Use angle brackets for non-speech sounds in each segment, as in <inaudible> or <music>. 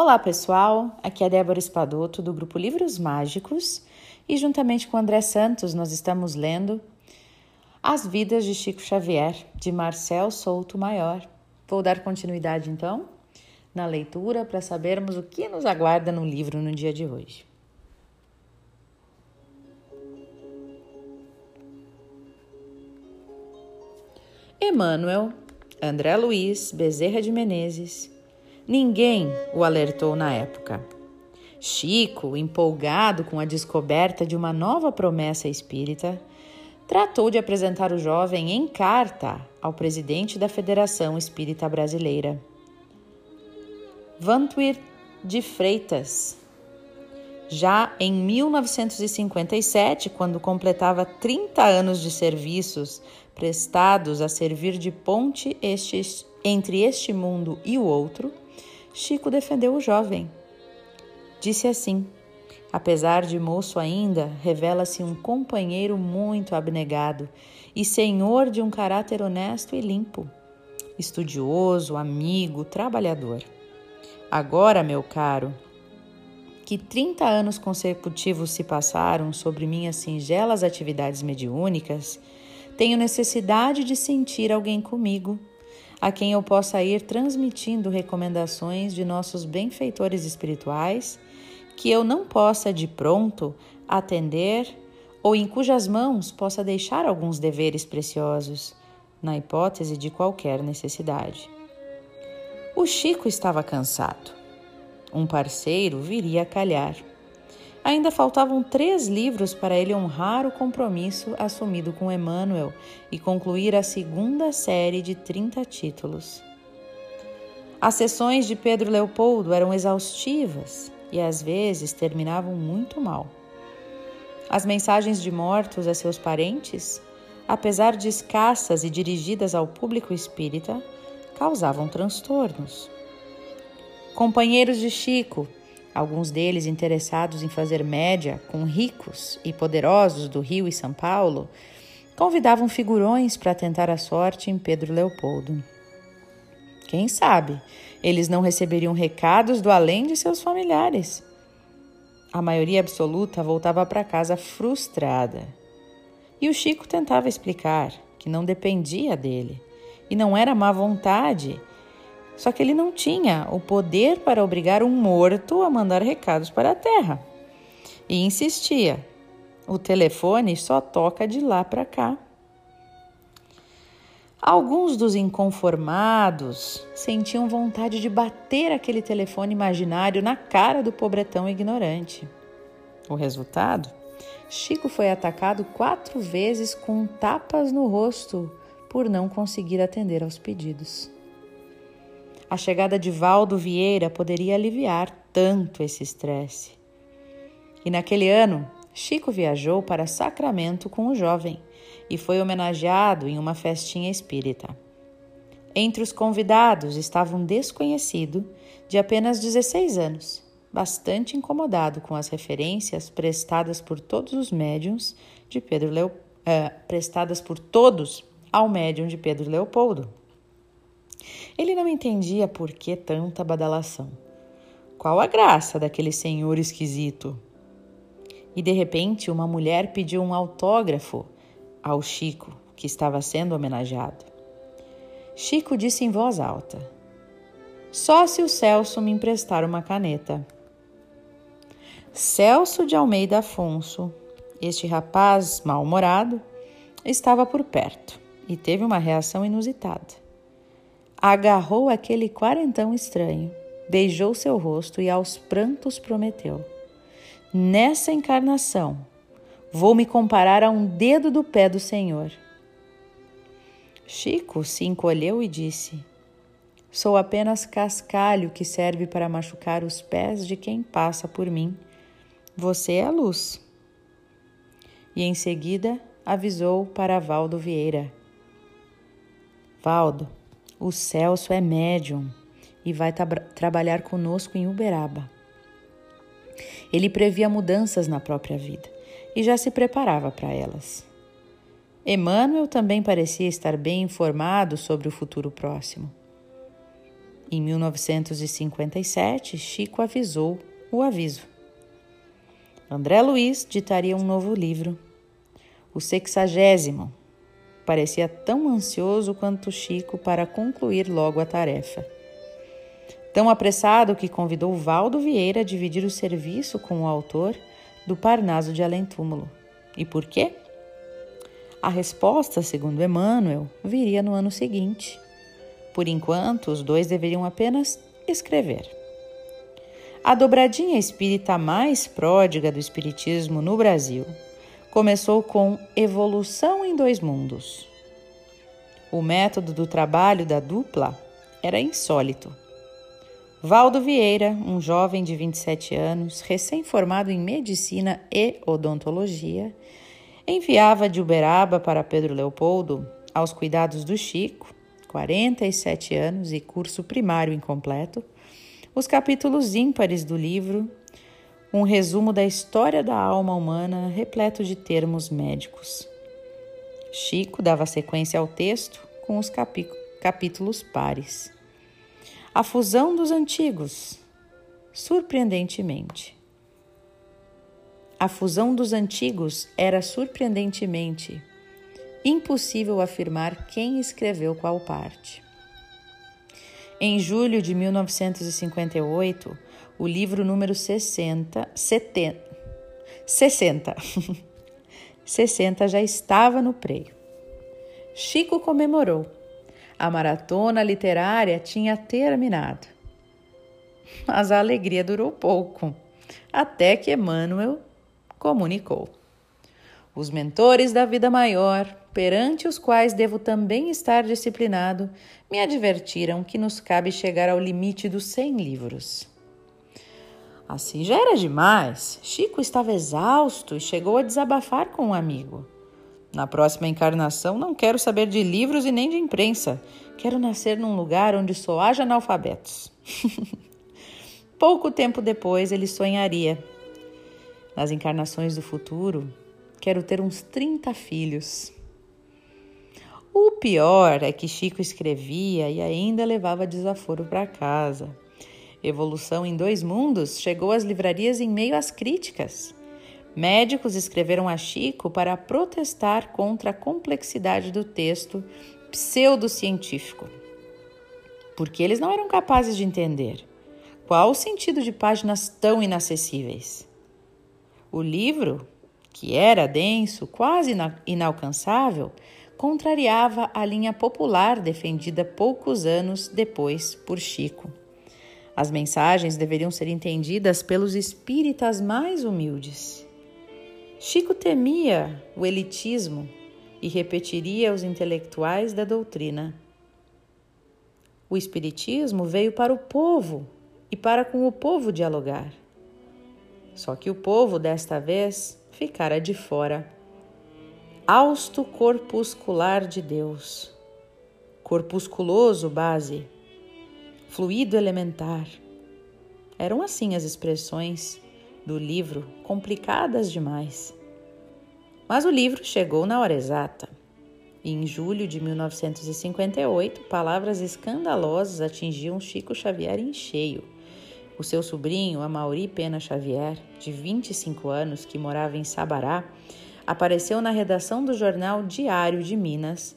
Olá, pessoal. Aqui é Débora Espadoto do grupo Livros Mágicos e juntamente com André Santos nós estamos lendo As Vidas de Chico Xavier, de Marcel Souto Maior. Vou dar continuidade então na leitura para sabermos o que nos aguarda no livro no dia de hoje. Emmanuel, André Luiz Bezerra de Menezes, Ninguém o alertou na época. Chico, empolgado com a descoberta de uma nova promessa espírita, tratou de apresentar o jovem em carta ao presidente da Federação Espírita Brasileira. Vantuir de Freitas. Já em 1957, quando completava 30 anos de serviços prestados a servir de ponte este, entre este mundo e o outro, Chico defendeu o jovem. Disse assim: Apesar de moço ainda, revela-se um companheiro muito abnegado e senhor de um caráter honesto e limpo, estudioso, amigo, trabalhador. Agora, meu caro, que 30 anos consecutivos se passaram sobre minhas singelas atividades mediúnicas, tenho necessidade de sentir alguém comigo a quem eu possa ir transmitindo recomendações de nossos benfeitores espirituais, que eu não possa de pronto atender ou em cujas mãos possa deixar alguns deveres preciosos, na hipótese de qualquer necessidade. O Chico estava cansado. Um parceiro viria a calhar. Ainda faltavam três livros para ele honrar o compromisso assumido com Emmanuel e concluir a segunda série de 30 títulos. As sessões de Pedro Leopoldo eram exaustivas e às vezes terminavam muito mal. As mensagens de mortos a seus parentes, apesar de escassas e dirigidas ao público espírita, causavam transtornos. Companheiros de Chico, alguns deles interessados em fazer média com ricos e poderosos do Rio e São Paulo, convidavam figurões para tentar a sorte em Pedro Leopoldo. Quem sabe eles não receberiam recados do além de seus familiares. A maioria absoluta voltava para casa frustrada. E o Chico tentava explicar que não dependia dele e não era má vontade só que ele não tinha o poder para obrigar um morto a mandar recados para a terra. E insistia: o telefone só toca de lá para cá. Alguns dos inconformados sentiam vontade de bater aquele telefone imaginário na cara do pobretão ignorante. O resultado? Chico foi atacado quatro vezes com tapas no rosto por não conseguir atender aos pedidos. A chegada de Valdo Vieira poderia aliviar tanto esse estresse. E naquele ano, Chico viajou para Sacramento com o jovem e foi homenageado em uma festinha espírita. Entre os convidados estava um desconhecido de apenas 16 anos, bastante incomodado com as referências prestadas por todos os médiums de Pedro Leo, uh, prestadas por todos ao médium de Pedro Leopoldo. Ele não entendia por que tanta badalação. Qual a graça daquele senhor esquisito? E de repente, uma mulher pediu um autógrafo ao Chico, que estava sendo homenageado. Chico disse em voz alta: Só se o Celso me emprestar uma caneta. Celso de Almeida Afonso, este rapaz mal-humorado, estava por perto e teve uma reação inusitada agarrou aquele quarentão estranho, beijou seu rosto e aos prantos prometeu: Nessa encarnação, vou me comparar a um dedo do pé do Senhor. Chico se encolheu e disse: Sou apenas cascalho que serve para machucar os pés de quem passa por mim. Você é a luz. E em seguida avisou para Valdo Vieira: Valdo, o Celso é médium e vai tra trabalhar conosco em Uberaba. Ele previa mudanças na própria vida e já se preparava para elas. Emmanuel também parecia estar bem informado sobre o futuro próximo. Em 1957, Chico avisou o aviso. André Luiz ditaria um novo livro, o sexagésimo. Parecia tão ansioso quanto Chico para concluir logo a tarefa. Tão apressado que convidou Valdo Vieira a dividir o serviço com o autor do Parnaso de Além Túmulo. E por quê? A resposta, segundo Emmanuel, viria no ano seguinte. Por enquanto, os dois deveriam apenas escrever. A dobradinha espírita mais pródiga do espiritismo no Brasil começou com Evolução em Dois Mundos. O método do trabalho da dupla era insólito. Valdo Vieira, um jovem de 27 anos, recém-formado em medicina e odontologia, enviava de Uberaba para Pedro Leopoldo, aos cuidados do Chico, 47 anos e curso primário incompleto, os capítulos ímpares do livro, um resumo da história da alma humana repleto de termos médicos. Chico dava sequência ao texto com os capítulos pares. A fusão dos antigos, surpreendentemente. A fusão dos antigos era surpreendentemente impossível afirmar quem escreveu qual parte. Em julho de 1958, o livro número 60, 70, 60, 60 já estava no preio. Chico comemorou. A maratona literária tinha terminado. Mas a alegria durou pouco, até que Emmanuel comunicou. Os mentores da vida maior, perante os quais devo também estar disciplinado, me advertiram que nos cabe chegar ao limite dos 100 livros. Assim já era demais. Chico estava exausto e chegou a desabafar com um amigo. Na próxima encarnação, não quero saber de livros e nem de imprensa. Quero nascer num lugar onde só haja analfabetos. <laughs> Pouco tempo depois, ele sonharia. Nas encarnações do futuro, quero ter uns 30 filhos. O pior é que Chico escrevia e ainda levava desaforo para casa. Evolução em Dois Mundos chegou às livrarias em meio às críticas. Médicos escreveram a Chico para protestar contra a complexidade do texto pseudocientífico, porque eles não eram capazes de entender qual o sentido de páginas tão inacessíveis. O livro, que era denso, quase inalcançável, contrariava a linha popular defendida poucos anos depois por Chico. As mensagens deveriam ser entendidas pelos espíritas mais humildes. Chico temia o elitismo e repetiria aos intelectuais da doutrina. O Espiritismo veio para o povo e para com o povo dialogar. Só que o povo, desta vez, ficara de fora. Austo corpuscular de Deus, corpusculoso base, fluido elementar. Eram assim as expressões do livro, complicadas demais. Mas o livro chegou na hora exata. E em julho de 1958, palavras escandalosas atingiam Chico Xavier em cheio. O seu sobrinho, Amauri Pena Xavier, de 25 anos, que morava em Sabará, apareceu na redação do jornal Diário de Minas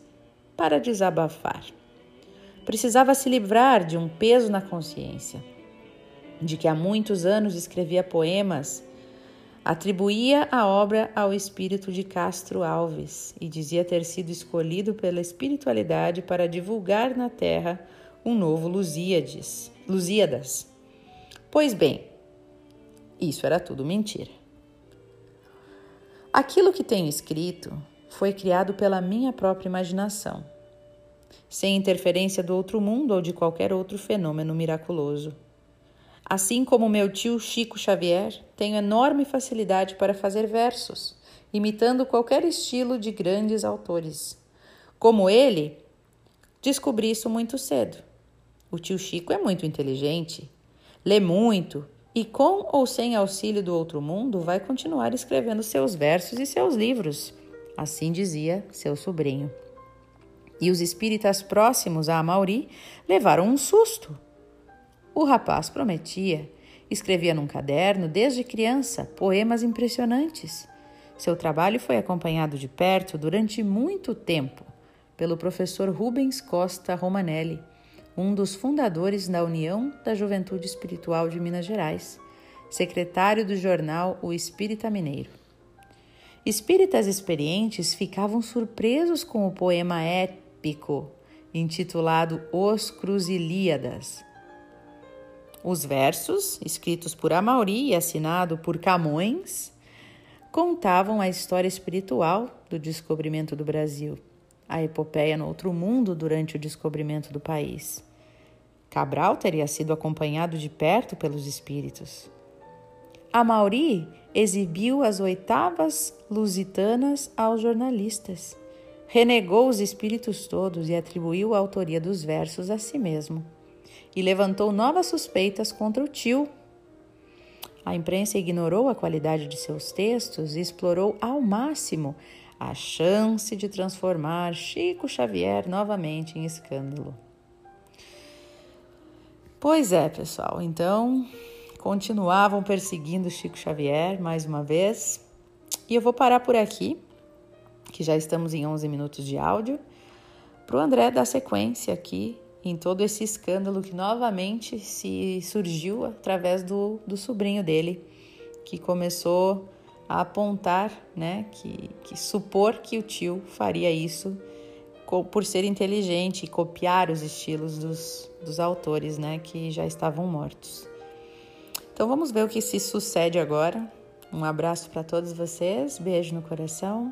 para desabafar. Precisava se livrar de um peso na consciência, de que há muitos anos escrevia poemas, atribuía a obra ao espírito de Castro Alves e dizia ter sido escolhido pela espiritualidade para divulgar na terra um novo Lusíades, Lusíadas Pois bem, isso era tudo mentira. Aquilo que tenho escrito foi criado pela minha própria imaginação, sem interferência do outro mundo ou de qualquer outro fenômeno miraculoso. Assim como meu tio Chico Xavier, tenho enorme facilidade para fazer versos, imitando qualquer estilo de grandes autores. Como ele, descobri isso muito cedo. O tio Chico é muito inteligente lê muito e, com ou sem auxílio do outro mundo, vai continuar escrevendo seus versos e seus livros. Assim dizia seu sobrinho. E os espíritas próximos a Amauri levaram um susto O rapaz prometia, escrevia num caderno desde criança poemas impressionantes. Seu trabalho foi acompanhado de perto durante muito tempo pelo professor Rubens Costa Romanelli, um dos fundadores da União da Juventude Espiritual de Minas Gerais, secretário do jornal O Espírita Mineiro. Espíritas experientes ficavam surpresos com o poema épico intitulado Os Cruzilíadas. Os versos, escritos por Amauri e assinado por Camões, contavam a história espiritual do descobrimento do Brasil, a epopeia no outro mundo durante o descobrimento do país. Cabral teria sido acompanhado de perto pelos espíritos. Amauri exibiu as oitavas lusitanas aos jornalistas. Renegou os espíritos todos e atribuiu a autoria dos versos a si mesmo. E levantou novas suspeitas contra o tio. A imprensa ignorou a qualidade de seus textos e explorou ao máximo a chance de transformar Chico Xavier novamente em escândalo. Pois é, pessoal, então continuavam perseguindo Chico Xavier mais uma vez. E eu vou parar por aqui, que já estamos em 11 minutos de áudio, para o André dar sequência aqui em todo esse escândalo que novamente se surgiu através do, do sobrinho dele, que começou a apontar, né, que, que supor que o tio faria isso por ser inteligente e copiar os estilos dos, dos autores, né, que já estavam mortos. Então vamos ver o que se sucede agora. Um abraço para todos vocês, beijo no coração